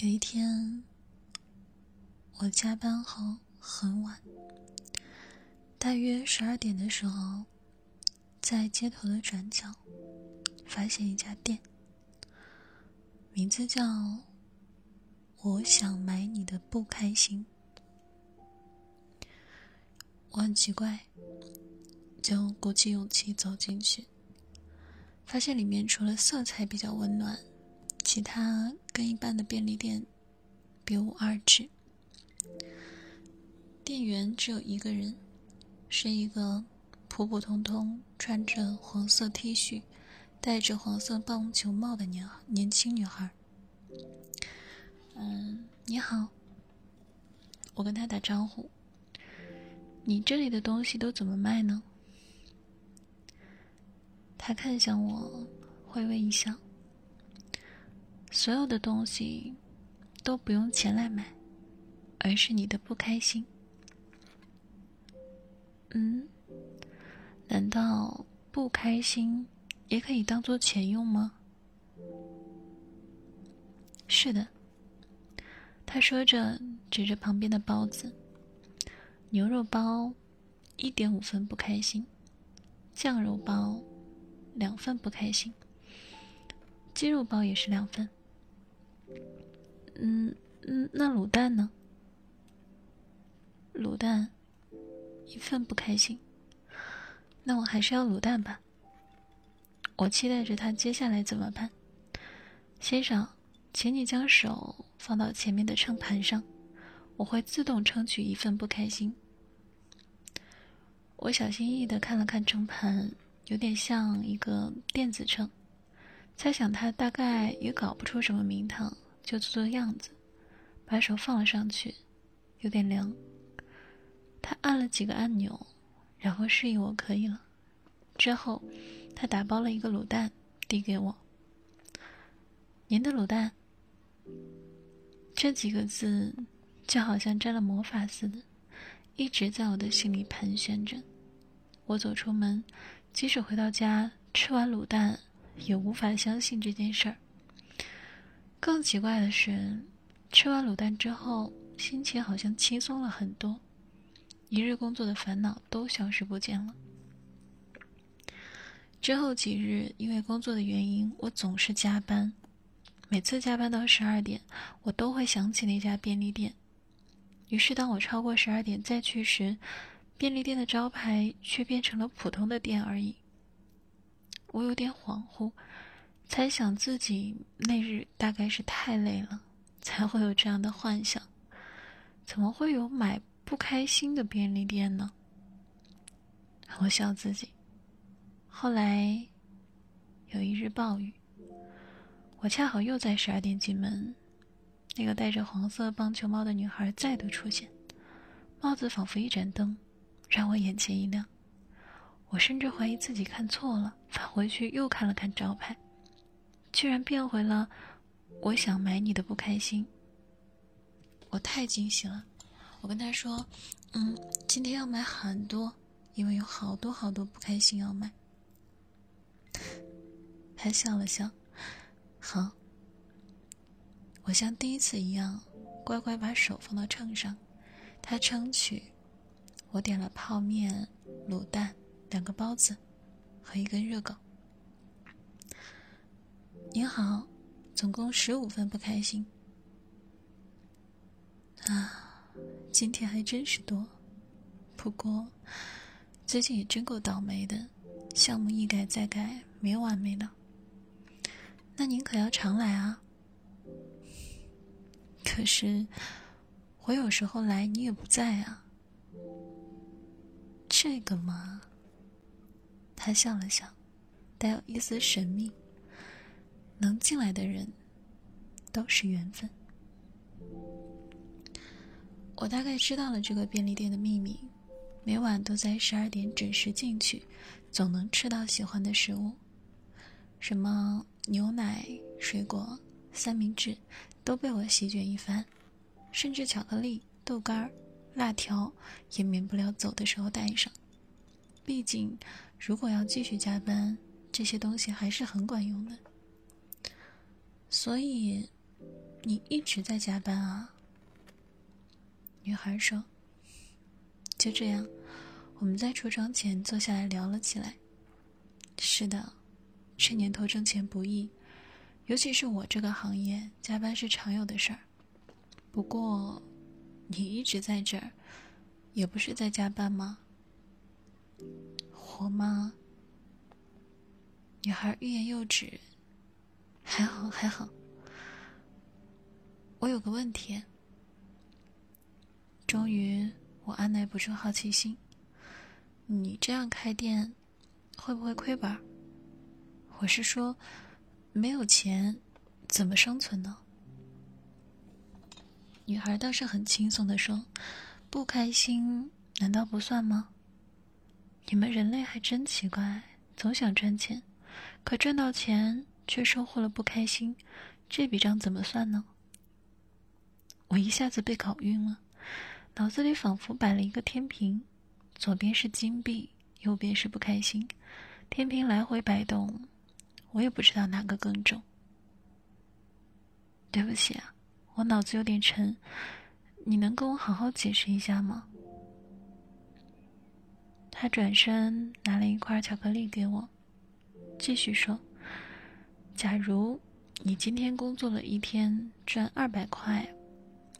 有一天，我加班后很晚，大约十二点的时候，在街头的转角发现一家店，名字叫“我想买你的不开心”。我很奇怪，就鼓起勇气走进去，发现里面除了色彩比较温暖。其他跟一般的便利店别无二致。店员只有一个人，是一个普普通通穿着黄色 T 恤、戴着黄色棒球帽的年年轻女孩。嗯，你好。我跟她打招呼。你这里的东西都怎么卖呢？她看向我，微微一笑。所有的东西都不用钱来买，而是你的不开心。嗯，难道不开心也可以当做钱用吗？是的，他说着，指着旁边的包子，牛肉包一点五分不开心，酱肉包两份不开心，鸡肉包也是两份。嗯嗯，那卤蛋呢？卤蛋一份不开心，那我还是要卤蛋吧。我期待着他接下来怎么办。先生，请你将手放到前面的秤盘上，我会自动称取一份不开心。我小心翼翼的看了看秤盘，有点像一个电子秤，猜想他大概也搞不出什么名堂。就做做样子，把手放了上去，有点凉。他按了几个按钮，然后示意我可以了。之后，他打包了一个卤蛋递给我。您的卤蛋。这几个字就好像沾了魔法似的，一直在我的心里盘旋着。我走出门，即使回到家吃完卤蛋，也无法相信这件事儿。更奇怪的是，吃完卤蛋之后，心情好像轻松了很多，一日工作的烦恼都消失不见了。之后几日，因为工作的原因，我总是加班，每次加班到十二点，我都会想起那家便利店。于是，当我超过十二点再去时，便利店的招牌却变成了普通的店而已。我有点恍惚。猜想自己那日大概是太累了，才会有这样的幻想。怎么会有买不开心的便利店呢？我笑自己。后来有一日暴雨，我恰好又在十二点进门，那个戴着黄色棒球帽的女孩再度出现，帽子仿佛一盏灯，让我眼前一亮。我甚至怀疑自己看错了，返回去又看了看招牌。居然变回了我想买你的不开心，我太惊喜了。我跟他说：“嗯，今天要买很多，因为有好多好多不开心要买。”他笑了笑，好。我像第一次一样，乖乖把手放到秤上，他称取。我点了泡面、卤蛋、两个包子和一根热狗。您好，总共十五分不开心啊！今天还真是多，不过最近也真够倒霉的，项目一改再改，没完没了。那您可要常来啊！可是我有时候来，你也不在啊。这个嘛，他笑了笑，带有一丝神秘。能进来的人，都是缘分。我大概知道了这个便利店的秘密，每晚都在十二点准时进去，总能吃到喜欢的食物，什么牛奶、水果、三明治，都被我席卷一番，甚至巧克力、豆干、辣条也免不了走的时候带上。毕竟，如果要继续加班，这些东西还是很管用的。所以，你一直在加班啊？”女孩说：“就这样，我们在橱窗前坐下来聊了起来。是的，这年头挣钱不易，尤其是我这个行业，加班是常有的事儿。不过，你一直在这儿，也不是在加班吗？活吗？”女孩欲言又止。还好，还好。我有个问题。终于，我按耐不住好奇心。你这样开店，会不会亏本？我是说，没有钱，怎么生存呢？女孩倒是很轻松的说：“不开心，难道不算吗？你们人类还真奇怪，总想赚钱，可赚到钱却收获了不开心，这笔账怎么算呢？”我一下子被搞晕了。脑子里仿佛摆了一个天平，左边是金币，右边是不开心。天平来回摆动，我也不知道哪个更重。对不起啊，我脑子有点沉，你能跟我好好解释一下吗？他转身拿了一块巧克力给我，继续说：“假如你今天工作了一天，赚二百块。”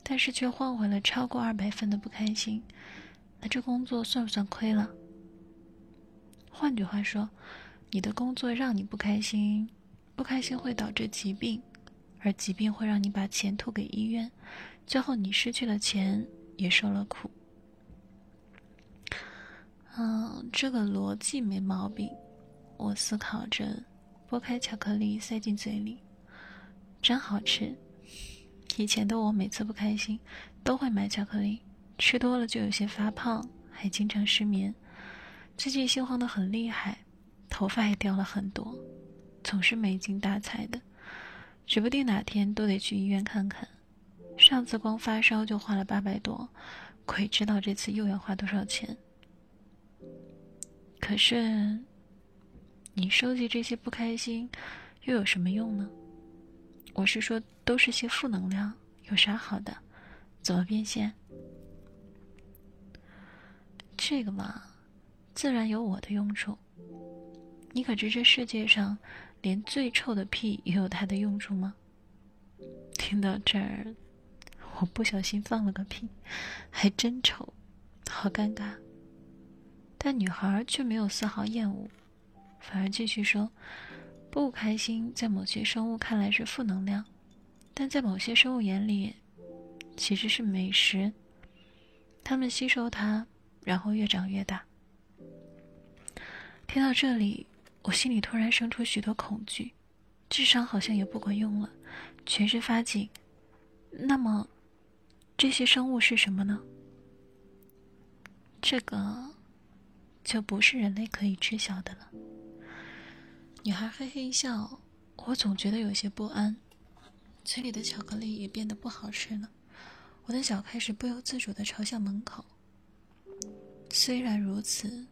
但是却换回了超过二百分的不开心，那这工作算不算亏了？换句话说，你的工作让你不开心，不开心会导致疾病，而疾病会让你把钱吐给医院，最后你失去了钱，也受了苦。嗯，这个逻辑没毛病。我思考着，剥开巧克力塞进嘴里，真好吃。以前的我每次不开心，都会买巧克力，吃多了就有些发胖，还经常失眠。最近心慌的很厉害，头发也掉了很多，总是没精打采的，指不定哪天都得去医院看看。上次光发烧就花了八百多，鬼知道这次又要花多少钱。可是，你收集这些不开心，又有什么用呢？我是说，都是些负能量，有啥好的？怎么变现？这个嘛，自然有我的用处。你可知这世界上，连最臭的屁也有它的用处吗？听到这儿，我不小心放了个屁，还真臭，好尴尬。但女孩却没有丝毫厌恶，反而继续说。不开心，在某些生物看来是负能量，但在某些生物眼里，其实是美食。它们吸收它，然后越长越大。听到这里，我心里突然生出许多恐惧，智商好像也不管用了，全身发紧。那么，这些生物是什么呢？这个，就不是人类可以知晓的了。女孩嘿嘿一笑，我总觉得有些不安，嘴里的巧克力也变得不好吃了，我的脚开始不由自主的朝向门口。虽然如此，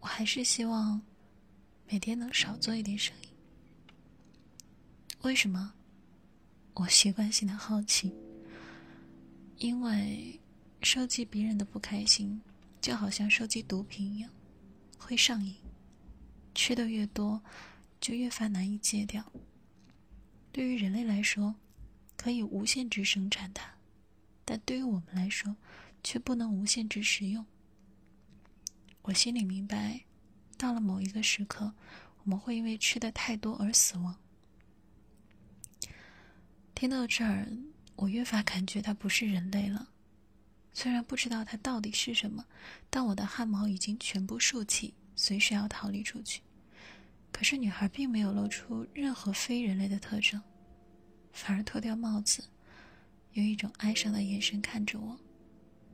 我还是希望每天能少做一点生意。为什么？我习惯性的好奇，因为收集别人的不开心，就好像收集毒品一样，会上瘾。吃的越多，就越发难以戒掉。对于人类来说，可以无限制生产它，但对于我们来说，却不能无限制食用。我心里明白，到了某一个时刻，我们会因为吃的太多而死亡。听到这儿，我越发感觉它不是人类了。虽然不知道它到底是什么，但我的汗毛已经全部竖起。随时要逃离出去，可是女孩并没有露出任何非人类的特征，反而脱掉帽子，用一种哀伤的眼神看着我，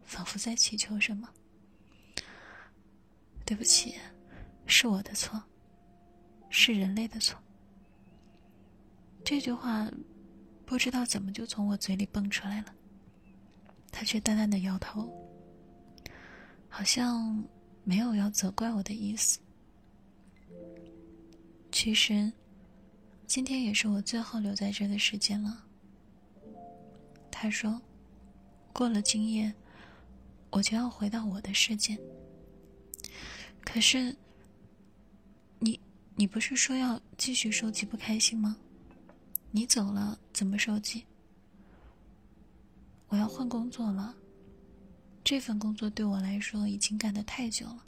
仿佛在祈求什么。对不起，是我的错，是人类的错。这句话不知道怎么就从我嘴里蹦出来了，他却淡淡的摇头，好像。没有要责怪我的意思。其实，今天也是我最后留在这的时间了。他说：“过了今夜，我就要回到我的世界。”可是，你你不是说要继续收集不开心吗？你走了怎么收集？我要换工作了。这份工作对我来说已经干得太久了。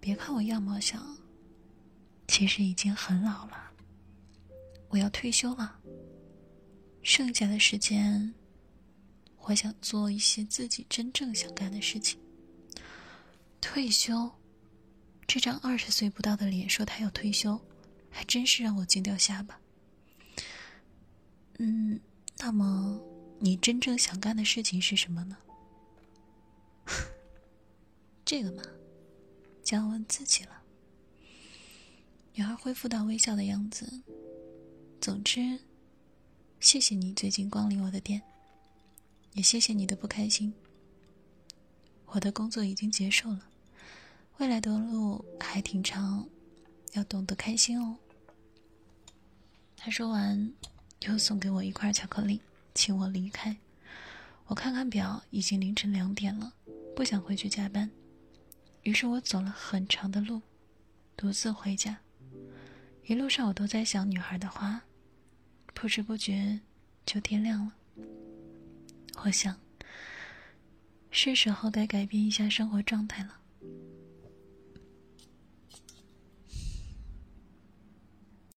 别看我样貌小，其实已经很老了。我要退休了。剩下的时间，我想做一些自己真正想干的事情。退休，这张二十岁不到的脸说他要退休，还真是让我惊掉下巴。嗯，那么你真正想干的事情是什么呢？这个嘛，就要问自己了。女孩恢复到微笑的样子。总之。谢谢你最近光临我的店，也谢谢你的不开心。我的工作已经结束了，未来的路还挺长，要懂得开心哦。他说完，又送给我一块巧克力，请我离开。我看看表，已经凌晨两点了，不想回去加班，于是我走了很长的路，独自回家。一路上我都在想女孩的话。不知不觉就天亮了。我想，是时候该改变一下生活状态了。